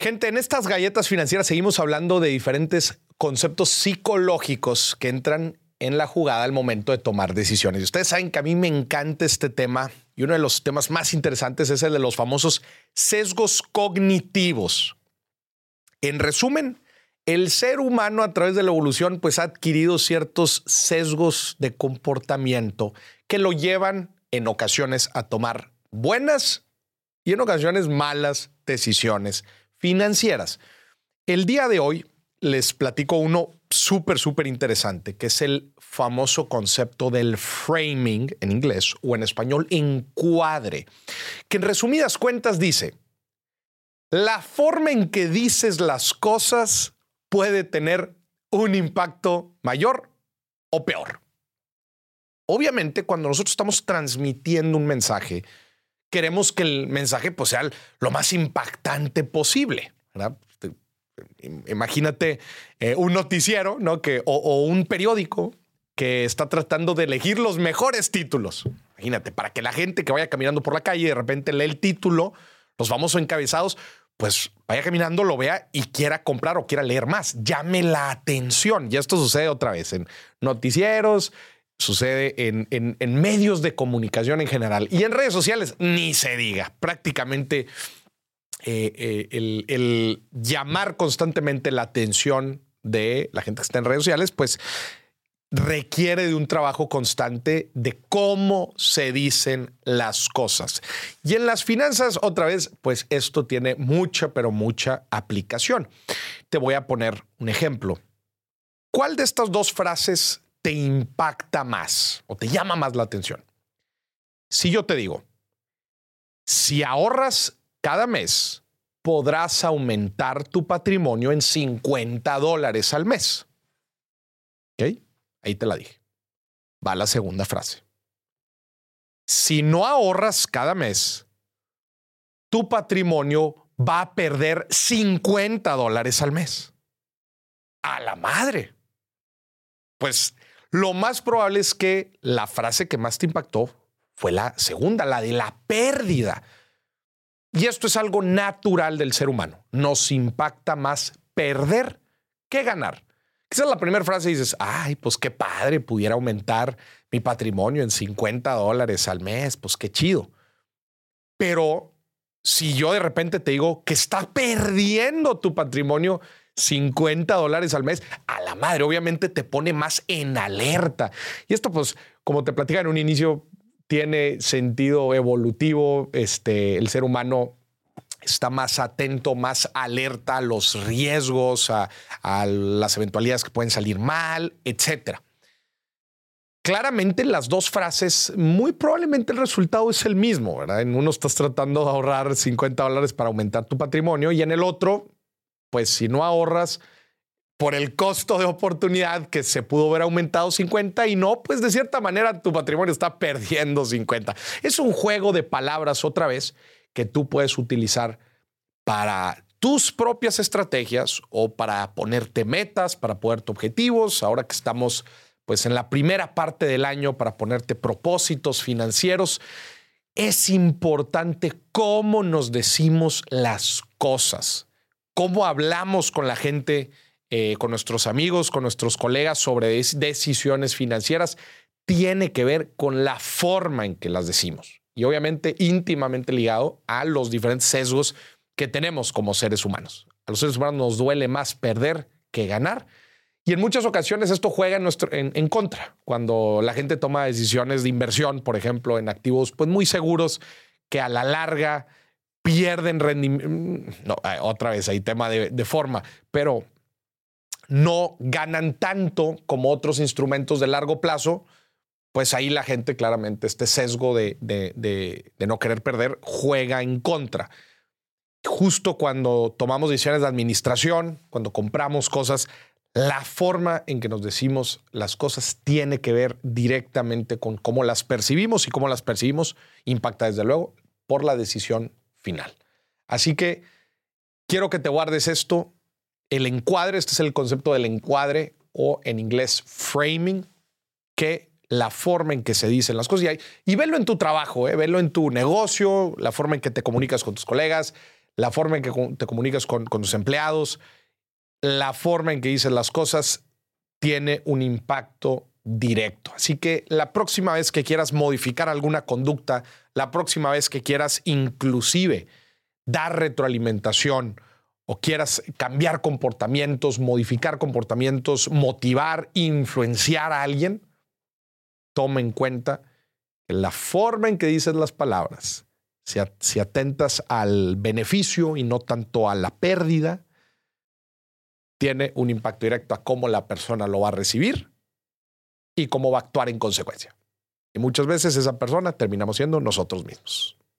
Gente, en estas galletas financieras seguimos hablando de diferentes conceptos psicológicos que entran en la jugada al momento de tomar decisiones. ustedes saben que a mí me encanta este tema y uno de los temas más interesantes es el de los famosos sesgos cognitivos. En resumen, el ser humano a través de la evolución pues ha adquirido ciertos sesgos de comportamiento que lo llevan en ocasiones a tomar buenas y en ocasiones malas decisiones financieras. El día de hoy les platico uno súper, súper interesante, que es el famoso concepto del framing en inglés o en español encuadre, que en resumidas cuentas dice, la forma en que dices las cosas puede tener un impacto mayor o peor. Obviamente, cuando nosotros estamos transmitiendo un mensaje, queremos que el mensaje pues, sea lo más impactante posible. Imagínate eh, un noticiero ¿no? que, o, un periódico que está tratando de elegir los mejores títulos. Imagínate, para que la gente que vaya caminando por la calle y de repente lee el título, los famosos encabezados, pues vaya caminando, lo vea y quiera comprar o quiera leer más. Llame la atención. Y esto sucede otra vez en noticieros, sucede en, en, medios de comunicación en general y en redes sociales, ni se diga. Prácticamente eh, eh, el, el, llamar constantemente la atención de la gente que está en redes sociales, pues requiere de un trabajo constante de cómo se dicen las cosas. Y en las finanzas, otra vez, pues esto tiene mucha, pero mucha aplicación. Te voy a poner un ejemplo. ¿Cuál de estas dos frases te impacta más o te llama más la atención? Si yo te digo, si ahorras cada mes, podrás aumentar tu patrimonio en 50 dólares al mes. ¿Ok? Ahí te la dije. Va la segunda frase. Si no ahorras cada mes, tu patrimonio va a perder 50 dólares al mes. A la madre. Pues lo más probable es que la frase que más te impactó fue la segunda, la de la pérdida. Y esto es algo natural del ser humano. Nos impacta más perder que ganar. Es la primera frase dices, ay, pues qué padre, pudiera aumentar mi patrimonio en 50 dólares al mes, pues qué chido. Pero si yo de repente te digo que estás perdiendo tu patrimonio 50 dólares al mes, a la madre, obviamente te pone más en alerta. Y esto, pues, como te platicaba en un inicio, tiene sentido evolutivo. Este, el ser humano está más atento, más alerta a los riesgos, a, las eventualidades que pueden salir mal, etc. Claramente las dos frases, muy probablemente el resultado es el mismo, ¿verdad? En uno estás tratando de ahorrar 50 dólares para aumentar tu patrimonio y en el otro, pues si no ahorras por el costo de oportunidad que se pudo haber aumentado 50 y no, pues de cierta manera tu patrimonio está perdiendo 50. Es un juego de palabras otra vez que tú puedes utilizar para tus propias estrategias o para ponerte metas, para ponerte objetivos. Ahora que estamos pues en la primera parte del año para ponerte propósitos financieros, es importante cómo nos decimos las cosas, cómo hablamos con la gente, eh, con nuestros amigos, con nuestros colegas sobre decisiones financieras, tiene que ver con la forma en que las decimos y obviamente íntimamente ligado a los diferentes sesgos que tenemos como seres humanos. A los seres humanos nos duele más perder que ganar. Y en muchas ocasiones esto juega en, en, contra. Cuando la gente toma decisiones de inversión, por ejemplo, en activos pues muy seguros que a la larga pierden rendimiento. Mm, no, otra vez hay tema de, de forma, pero no ganan tanto como otros instrumentos de largo plazo pues ahí la gente claramente, este sesgo de, de, no querer perder, juega en contra. Justo cuando tomamos decisiones de administración, cuando compramos cosas, la forma en que nos decimos las cosas tiene que ver directamente con cómo las percibimos y cómo las percibimos impacta desde luego por la decisión final. Así que quiero que te guardes esto. El encuadre, este es el concepto del encuadre o en inglés framing, que la forma en que se dicen las cosas y, y velo en tu trabajo, ¿eh? velo en tu negocio, la forma en que te comunicas con tus colegas, la forma en que te comunicas con, con tus empleados, la forma en que dices las cosas tiene un impacto directo. Así que la próxima vez que quieras modificar alguna conducta, la próxima vez que quieras inclusive dar retroalimentación o quieras cambiar comportamientos, modificar comportamientos, motivar, influenciar a alguien, toma en cuenta que la forma en que dices las palabras, si, si atentas al beneficio y no tanto a la pérdida, tiene un impacto directo a cómo la persona lo va a recibir y cómo va a actuar en consecuencia. Y muchas veces esa persona terminamos siendo nosotros mismos.